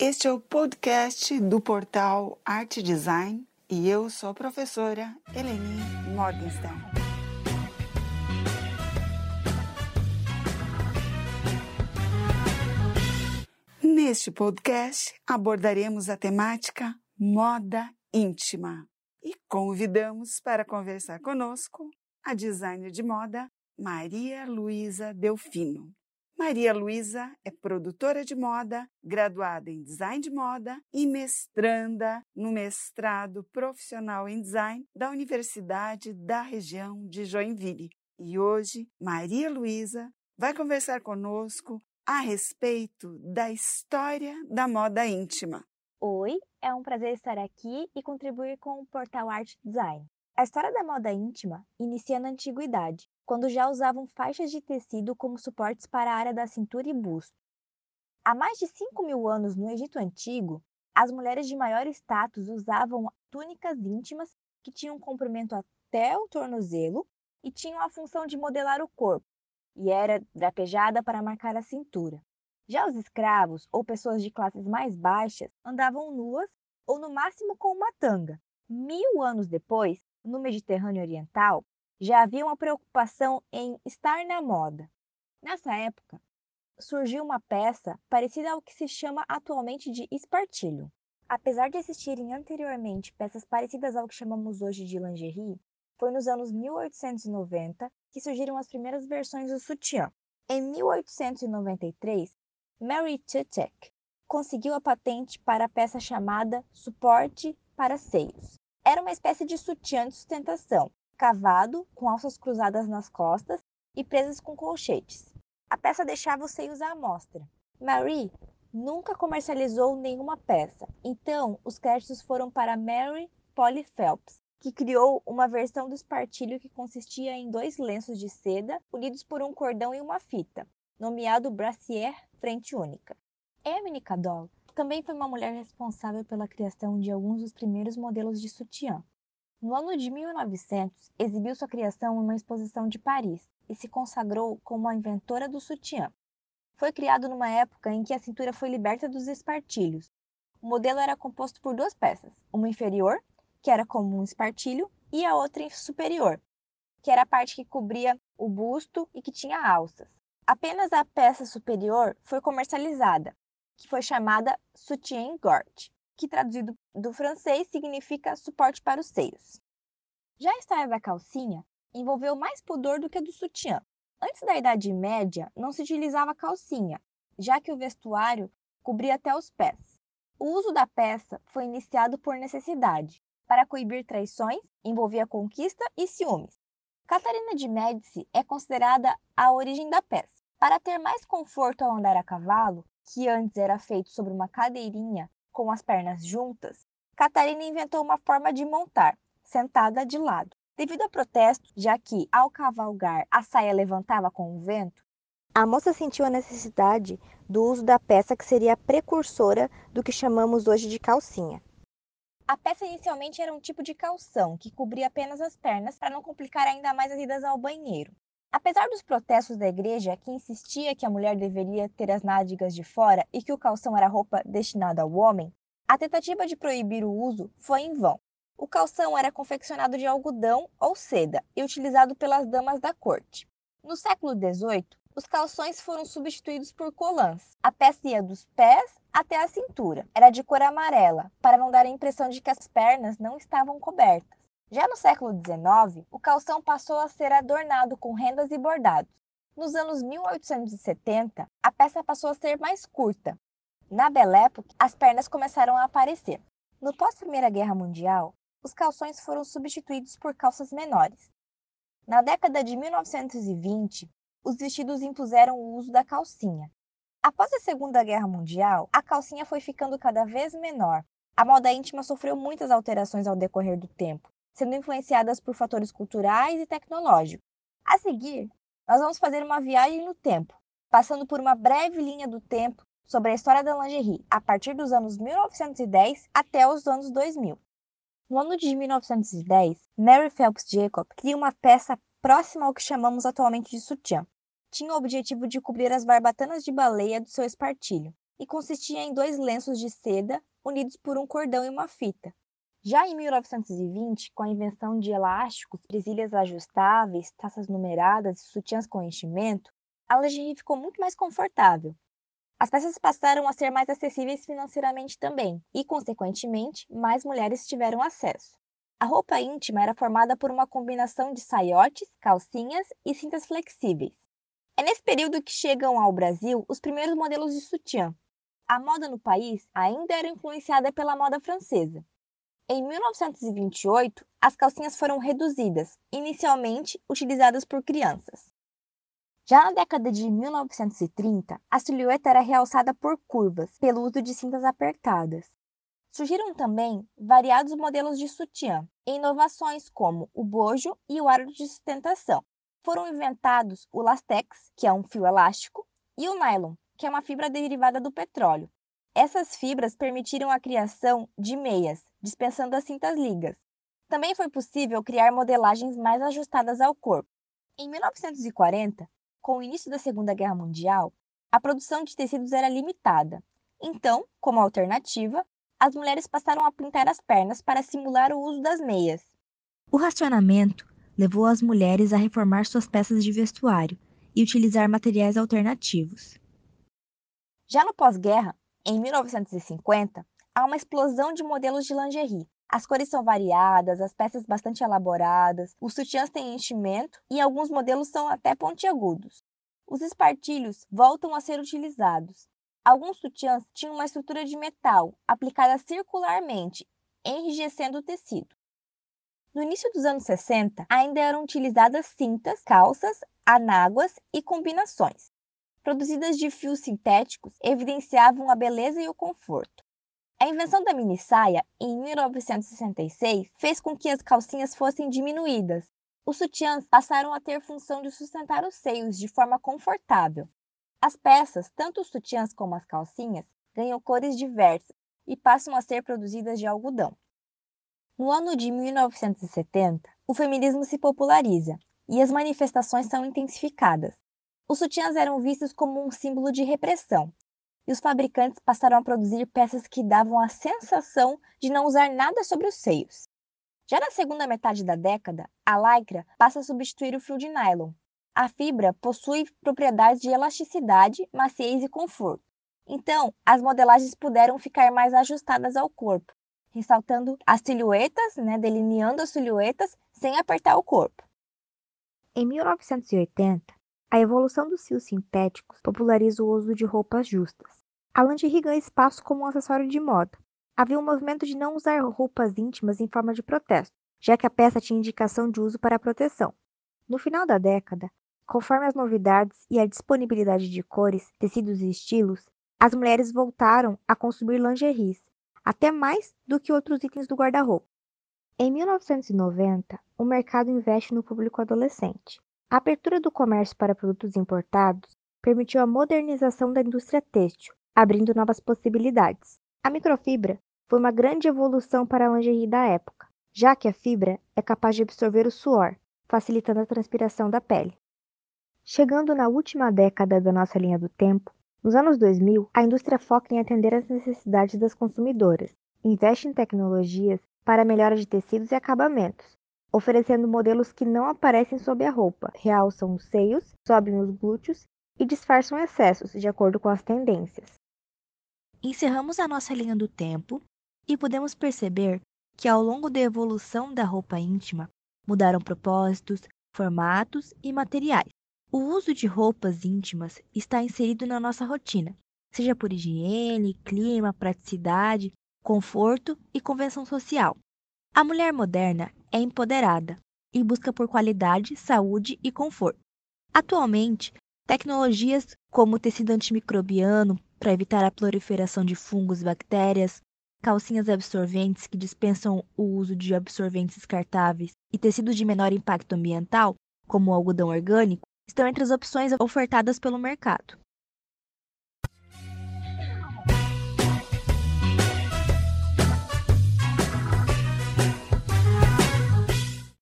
Este é o podcast do portal Arte Design e eu sou a professora Eleni Morgenstern. Neste podcast abordaremos a temática moda íntima e convidamos para conversar conosco a designer de moda Maria Luísa Delfino. Maria Luísa é produtora de moda, graduada em design de moda e mestranda no mestrado profissional em design da Universidade da região de Joinville. E hoje, Maria Luísa vai conversar conosco a respeito da história da moda íntima. Oi, é um prazer estar aqui e contribuir com o portal Arte Design. A história da moda íntima inicia na antiguidade, quando já usavam faixas de tecido como suportes para a área da cintura e busto. Há mais de 5 mil anos no Egito Antigo, as mulheres de maior status usavam túnicas íntimas que tinham comprimento até o tornozelo e tinham a função de modelar o corpo, e era drapejada para marcar a cintura. Já os escravos ou pessoas de classes mais baixas andavam nuas ou no máximo com uma tanga. Mil anos depois, no Mediterrâneo Oriental, já havia uma preocupação em estar na moda. Nessa época, surgiu uma peça parecida ao que se chama atualmente de espartilho. Apesar de existirem anteriormente peças parecidas ao que chamamos hoje de lingerie, foi nos anos 1890 que surgiram as primeiras versões do sutiã. Em 1893, Mary Tutek conseguiu a patente para a peça chamada suporte para seios. Era uma espécie de sutiã de sustentação, cavado, com alças cruzadas nas costas e presas com colchetes. A peça deixava os seios à amostra. Marie nunca comercializou nenhuma peça, então os créditos foram para Mary Polly Phelps, que criou uma versão do espartilho que consistia em dois lenços de seda unidos por um cordão e uma fita, nomeado brassiere frente única. Emily Cadol também foi uma mulher responsável pela criação de alguns dos primeiros modelos de sutiã. No ano de 1900, exibiu sua criação em uma exposição de Paris e se consagrou como a inventora do sutiã. Foi criado numa época em que a cintura foi liberta dos espartilhos. O modelo era composto por duas peças, uma inferior, que era como um espartilho, e a outra superior, que era a parte que cobria o busto e que tinha alças. Apenas a peça superior foi comercializada que foi chamada soutien-gorge, que traduzido do francês significa suporte para os seios. Já a história da calcinha envolveu mais pudor do que a do sutiã. Antes da Idade Média, não se utilizava calcinha, já que o vestuário cobria até os pés. O uso da peça foi iniciado por necessidade. Para coibir traições, envolvia conquista e ciúmes. Catarina de Médici é considerada a origem da peça. Para ter mais conforto ao andar a cavalo, que antes era feito sobre uma cadeirinha com as pernas juntas, Catarina inventou uma forma de montar, sentada de lado. Devido a protesto, já que ao cavalgar a saia levantava com o vento, a moça sentiu a necessidade do uso da peça que seria a precursora do que chamamos hoje de calcinha. A peça inicialmente era um tipo de calção que cobria apenas as pernas para não complicar ainda mais as idas ao banheiro. Apesar dos protestos da igreja, que insistia que a mulher deveria ter as nádegas de fora e que o calção era roupa destinada ao homem, a tentativa de proibir o uso foi em vão. O calção era confeccionado de algodão ou seda e utilizado pelas damas da corte. No século XVIII, os calções foram substituídos por colãs. A peça ia dos pés até a cintura. Era de cor amarela, para não dar a impressão de que as pernas não estavam cobertas. Já no século XIX, o calção passou a ser adornado com rendas e bordados. Nos anos 1870, a peça passou a ser mais curta. Na Belle Époque, as pernas começaram a aparecer. No pós-Primeira Guerra Mundial, os calções foram substituídos por calças menores. Na década de 1920, os vestidos impuseram o uso da calcinha. Após a Segunda Guerra Mundial, a calcinha foi ficando cada vez menor. A moda íntima sofreu muitas alterações ao decorrer do tempo, sendo influenciadas por fatores culturais e tecnológicos. A seguir, nós vamos fazer uma viagem no tempo, passando por uma breve linha do tempo sobre a história da lingerie, a partir dos anos 1910 até os anos 2000. No ano de 1910, Mary Phelps Jacob cria uma peça próxima ao que chamamos atualmente de sutiã. Tinha o objetivo de cobrir as barbatanas de baleia do seu espartilho. e consistia em dois lenços de seda unidos por um cordão e uma fita. Já em 1920, com a invenção de elásticos, presilhas ajustáveis, taças numeradas e sutiãs com enchimento, a lingerie ficou muito mais confortável. As peças passaram a ser mais acessíveis financeiramente também, e, consequentemente, mais mulheres tiveram acesso. A roupa íntima era formada por uma combinação de saiotes, calcinhas e cintas flexíveis. É nesse período que chegam ao Brasil os primeiros modelos de sutiã. A moda no país ainda era influenciada pela moda francesa. Em 1928, as calcinhas foram reduzidas, inicialmente utilizadas por crianças. Já na década de 1930, a silhueta era realçada por curvas, pelo uso de cintas apertadas. Surgiram também variados modelos de sutiã, e inovações como o bojo e o aro de sustentação, foram inventados o lastex, que é um fio elástico, e o nylon, que é uma fibra derivada do petróleo. Essas fibras permitiram a criação de meias, dispensando as cintas ligas. Também foi possível criar modelagens mais ajustadas ao corpo. Em 1940, com o início da Segunda Guerra Mundial, a produção de tecidos era limitada. Então, como alternativa, as mulheres passaram a pintar as pernas para simular o uso das meias. O racionamento levou as mulheres a reformar suas peças de vestuário e utilizar materiais alternativos. Já no pós-guerra, em 1950, há uma explosão de modelos de lingerie. As cores são variadas, as peças bastante elaboradas, os sutiãs têm enchimento e alguns modelos são até pontiagudos. Os espartilhos voltam a ser utilizados. Alguns sutiãs tinham uma estrutura de metal aplicada circularmente, enrijecendo o tecido. No início dos anos 60, ainda eram utilizadas cintas, calças, anáguas e combinações. Produzidas de fios sintéticos, evidenciavam a beleza e o conforto. A invenção da mini saia, em 1966, fez com que as calcinhas fossem diminuídas. Os sutiãs passaram a ter função de sustentar os seios de forma confortável. As peças, tanto os sutiãs como as calcinhas, ganham cores diversas e passam a ser produzidas de algodão. No ano de 1970, o feminismo se populariza e as manifestações são intensificadas. Os sutiãs eram vistos como um símbolo de repressão, e os fabricantes passaram a produzir peças que davam a sensação de não usar nada sobre os seios. Já na segunda metade da década, a lycra passa a substituir o fio de nylon. A fibra possui propriedades de elasticidade, maciez e conforto. Então, as modelagens puderam ficar mais ajustadas ao corpo, ressaltando as silhuetas, né, delineando as silhuetas sem apertar o corpo. Em 1980, a evolução dos fios sintéticos populariza o uso de roupas justas. A lingerie ganha espaço como um acessório de moda. Havia um movimento de não usar roupas íntimas em forma de protesto, já que a peça tinha indicação de uso para proteção. No final da década, conforme as novidades e a disponibilidade de cores, tecidos e estilos, as mulheres voltaram a consumir lingeries, até mais do que outros itens do guarda-roupa. Em 1990, o mercado investe no público adolescente. A abertura do comércio para produtos importados permitiu a modernização da indústria têxtil, abrindo novas possibilidades. A microfibra foi uma grande evolução para a lingerie da época, já que a fibra é capaz de absorver o suor, facilitando a transpiração da pele. Chegando na última década da nossa linha do tempo, nos anos 2000, a indústria foca em atender às necessidades das consumidoras, investe em tecnologias para a melhora de tecidos e acabamentos, oferecendo modelos que não aparecem sob a roupa, realçam os seios, sobem os glúteos e disfarçam excessos de acordo com as tendências. Encerramos a nossa linha do tempo e podemos perceber que ao longo da evolução da roupa íntima mudaram propósitos, formatos e materiais. O uso de roupas íntimas está inserido na nossa rotina, seja por higiene, clima, praticidade, conforto e convenção social. A mulher moderna é empoderada e busca por qualidade, saúde e conforto. Atualmente, tecnologias como tecido antimicrobiano para evitar a proliferação de fungos e bactérias, calcinhas absorventes que dispensam o uso de absorventes descartáveis e tecidos de menor impacto ambiental, como o algodão orgânico, estão entre as opções ofertadas pelo mercado.